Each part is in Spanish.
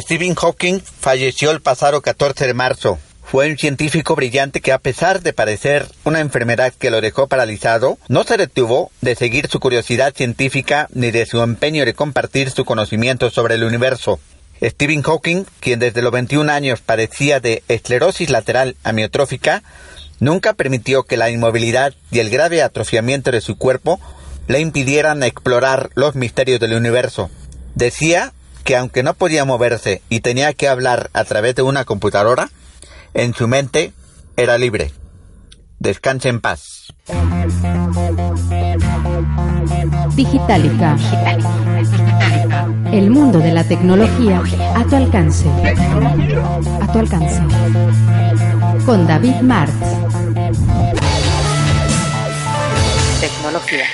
Stephen Hawking falleció el pasado 14 de marzo. Fue un científico brillante que a pesar de padecer una enfermedad que lo dejó paralizado, no se detuvo de seguir su curiosidad científica ni de su empeño de compartir su conocimiento sobre el universo. Stephen Hawking, quien desde los 21 años padecía de esclerosis lateral amiotrófica, nunca permitió que la inmovilidad y el grave atrofiamiento de su cuerpo le impidieran explorar los misterios del universo. Decía que aunque no podía moverse y tenía que hablar a través de una computadora, en su mente era libre. Descanse en paz. Digitalica. El mundo de la tecnología a tu alcance. A tu alcance. Con David Martz. Tecnología.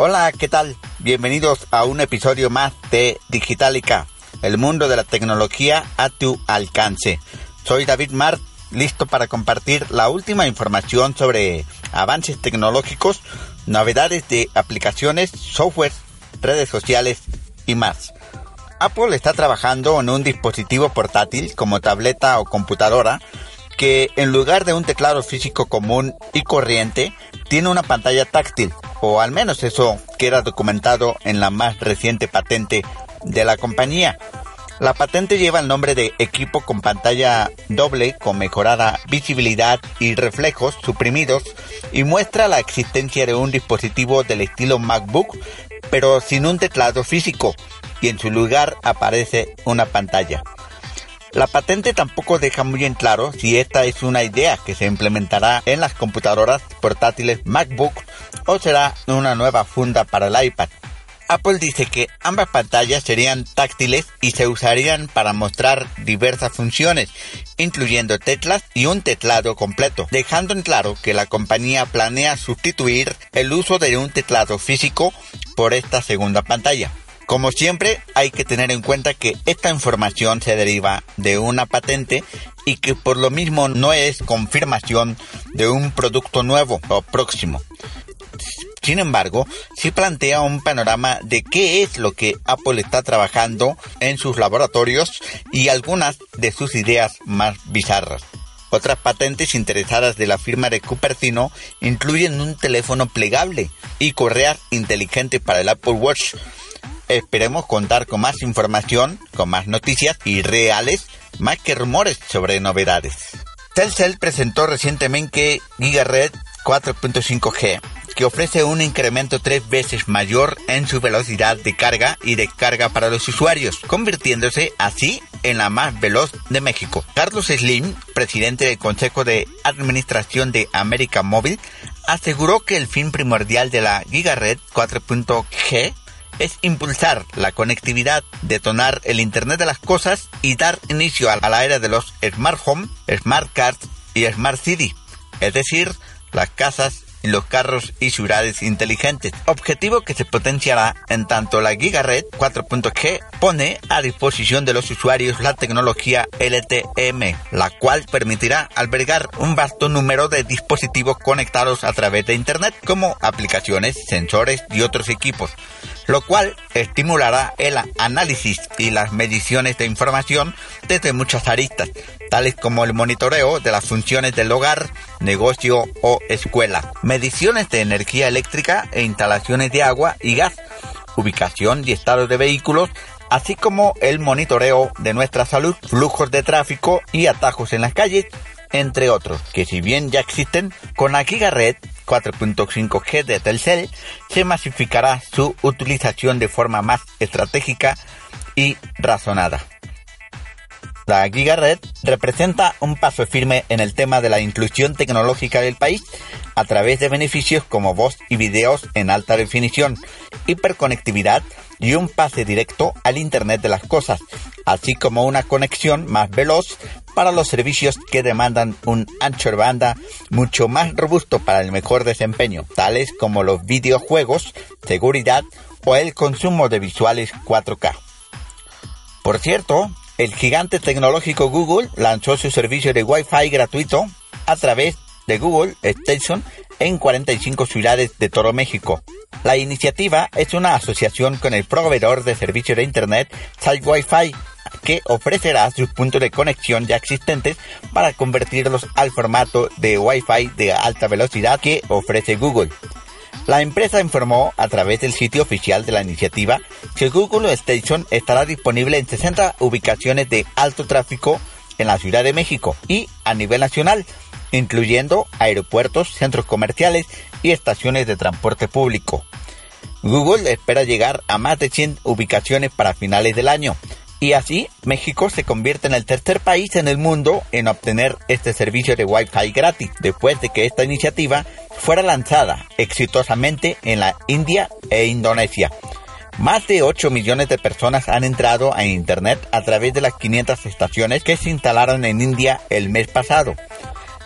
Hola, ¿qué tal? Bienvenidos a un episodio más de Digitalica, el mundo de la tecnología a tu alcance. Soy David Mart, listo para compartir la última información sobre avances tecnológicos, novedades de aplicaciones, software, redes sociales y más. Apple está trabajando en un dispositivo portátil como tableta o computadora que en lugar de un teclado físico común y corriente, tiene una pantalla táctil, o al menos eso queda documentado en la más reciente patente de la compañía. La patente lleva el nombre de equipo con pantalla doble con mejorada visibilidad y reflejos suprimidos y muestra la existencia de un dispositivo del estilo MacBook pero sin un teclado físico y en su lugar aparece una pantalla. La patente tampoco deja muy en claro si esta es una idea que se implementará en las computadoras portátiles MacBook o será una nueva funda para el iPad. Apple dice que ambas pantallas serían táctiles y se usarían para mostrar diversas funciones, incluyendo teclas y un teclado completo, dejando en claro que la compañía planea sustituir el uso de un teclado físico por esta segunda pantalla. Como siempre, hay que tener en cuenta que esta información se deriva de una patente y que por lo mismo no es confirmación de un producto nuevo o próximo. Sin embargo, sí plantea un panorama de qué es lo que Apple está trabajando en sus laboratorios y algunas de sus ideas más bizarras. Otras patentes interesadas de la firma de Cupertino incluyen un teléfono plegable y correa inteligente para el Apple Watch, Esperemos contar con más información, con más noticias y reales, más que rumores sobre novedades. Telcel presentó recientemente GigaRed 4.5G, que ofrece un incremento tres veces mayor en su velocidad de carga y descarga para los usuarios, convirtiéndose así en la más veloz de México. Carlos Slim, presidente del Consejo de Administración de América Móvil, aseguró que el fin primordial de la GigaRed 4.g es impulsar la conectividad, detonar el Internet de las Cosas y dar inicio a la era de los Smart Home, Smart Cars y Smart City, es decir, las casas y los carros y ciudades inteligentes, objetivo que se potenciará en tanto la GigaRed 4.g pone a disposición de los usuarios la tecnología LTM, la cual permitirá albergar un vasto número de dispositivos conectados a través de Internet como aplicaciones, sensores y otros equipos lo cual estimulará el análisis y las mediciones de información desde muchas aristas, tales como el monitoreo de las funciones del hogar, negocio o escuela, mediciones de energía eléctrica e instalaciones de agua y gas, ubicación y estado de vehículos, así como el monitoreo de nuestra salud, flujos de tráfico y atajos en las calles, entre otros, que si bien ya existen, con la GigaRed 4.5G de Telcel se masificará su utilización de forma más estratégica y razonada. La GigaRed representa un paso firme en el tema de la inclusión tecnológica del país a través de beneficios como voz y videos en alta definición, hiperconectividad y un pase directo al Internet de las Cosas, así como una conexión más veloz para los servicios que demandan un ancho de banda mucho más robusto para el mejor desempeño, tales como los videojuegos, seguridad o el consumo de visuales 4K. Por cierto, el gigante tecnológico Google lanzó su servicio de Wi-Fi gratuito a través de Google Station en 45 ciudades de todo México. La iniciativa es una asociación con el proveedor de servicios de Internet Site Wi-Fi que ofrecerá sus puntos de conexión ya existentes para convertirlos al formato de Wi-Fi de alta velocidad que ofrece Google. La empresa informó a través del sitio oficial de la iniciativa que Google Station estará disponible en 60 ubicaciones de alto tráfico en la Ciudad de México y a nivel nacional, incluyendo aeropuertos, centros comerciales y estaciones de transporte público. Google espera llegar a más de 100 ubicaciones para finales del año, y así México se convierte en el tercer país en el mundo en obtener este servicio de Wi-Fi gratis, después de que esta iniciativa fuera lanzada exitosamente en la India e Indonesia. Más de 8 millones de personas han entrado a Internet a través de las 500 estaciones que se instalaron en India el mes pasado.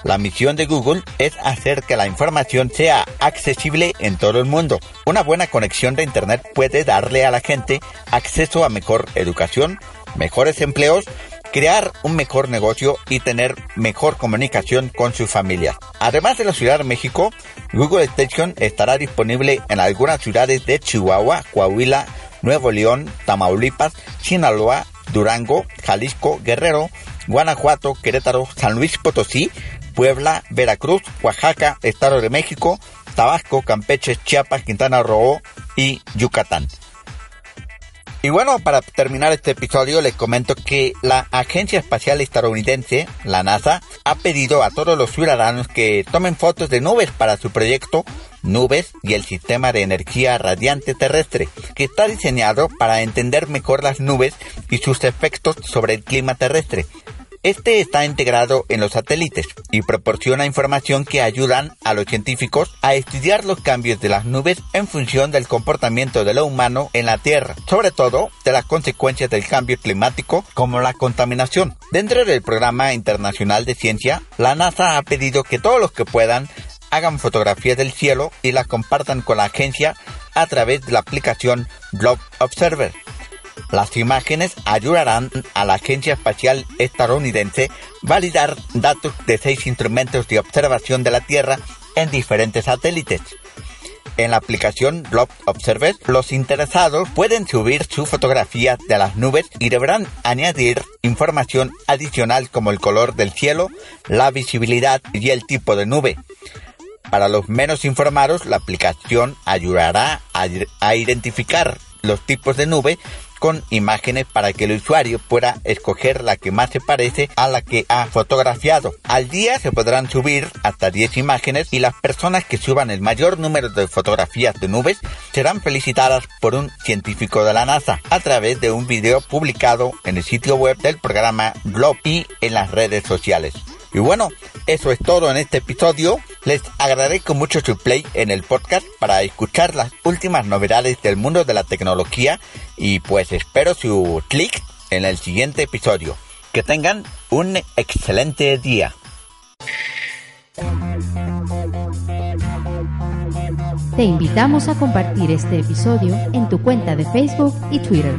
La misión de Google es hacer que la información sea accesible en todo el mundo. Una buena conexión de Internet puede darle a la gente acceso a mejor educación, mejores empleos, crear un mejor negocio y tener mejor comunicación con su familia. Además de la Ciudad de México, Google Station estará disponible en algunas ciudades de Chihuahua, Coahuila, Nuevo León, Tamaulipas, Sinaloa, Durango, Jalisco, Guerrero, Guanajuato, Querétaro, San Luis Potosí, Puebla, Veracruz, Oaxaca, Estado de México, Tabasco, Campeche, Chiapas, Quintana Roo y Yucatán. Y bueno, para terminar este episodio les comento que la Agencia Espacial Estadounidense, la NASA, ha pedido a todos los ciudadanos que tomen fotos de nubes para su proyecto Nubes y el Sistema de Energía Radiante Terrestre, que está diseñado para entender mejor las nubes y sus efectos sobre el clima terrestre. Este está integrado en los satélites y proporciona información que ayudan a los científicos a estudiar los cambios de las nubes en función del comportamiento de lo humano en la Tierra, sobre todo de las consecuencias del cambio climático como la contaminación. Dentro del programa internacional de ciencia, la NASA ha pedido que todos los que puedan hagan fotografías del cielo y las compartan con la agencia a través de la aplicación Globe Observer. Las imágenes ayudarán a la Agencia Espacial Estadounidense validar datos de seis instrumentos de observación de la Tierra en diferentes satélites. En la aplicación Globe Observer, los interesados pueden subir su fotografía de las nubes y deberán añadir información adicional como el color del cielo, la visibilidad y el tipo de nube. Para los menos informados, la aplicación ayudará a, a identificar los tipos de nube con imágenes para que el usuario pueda escoger la que más se parece a la que ha fotografiado. Al día se podrán subir hasta 10 imágenes y las personas que suban el mayor número de fotografías de nubes serán felicitadas por un científico de la NASA a través de un video publicado en el sitio web del programa Globe y en las redes sociales. Y bueno, eso es todo en este episodio. Les agradezco mucho su play en el podcast para escuchar las últimas novedades del mundo de la tecnología y pues espero su clic en el siguiente episodio. Que tengan un excelente día. Te invitamos a compartir este episodio en tu cuenta de Facebook y Twitter.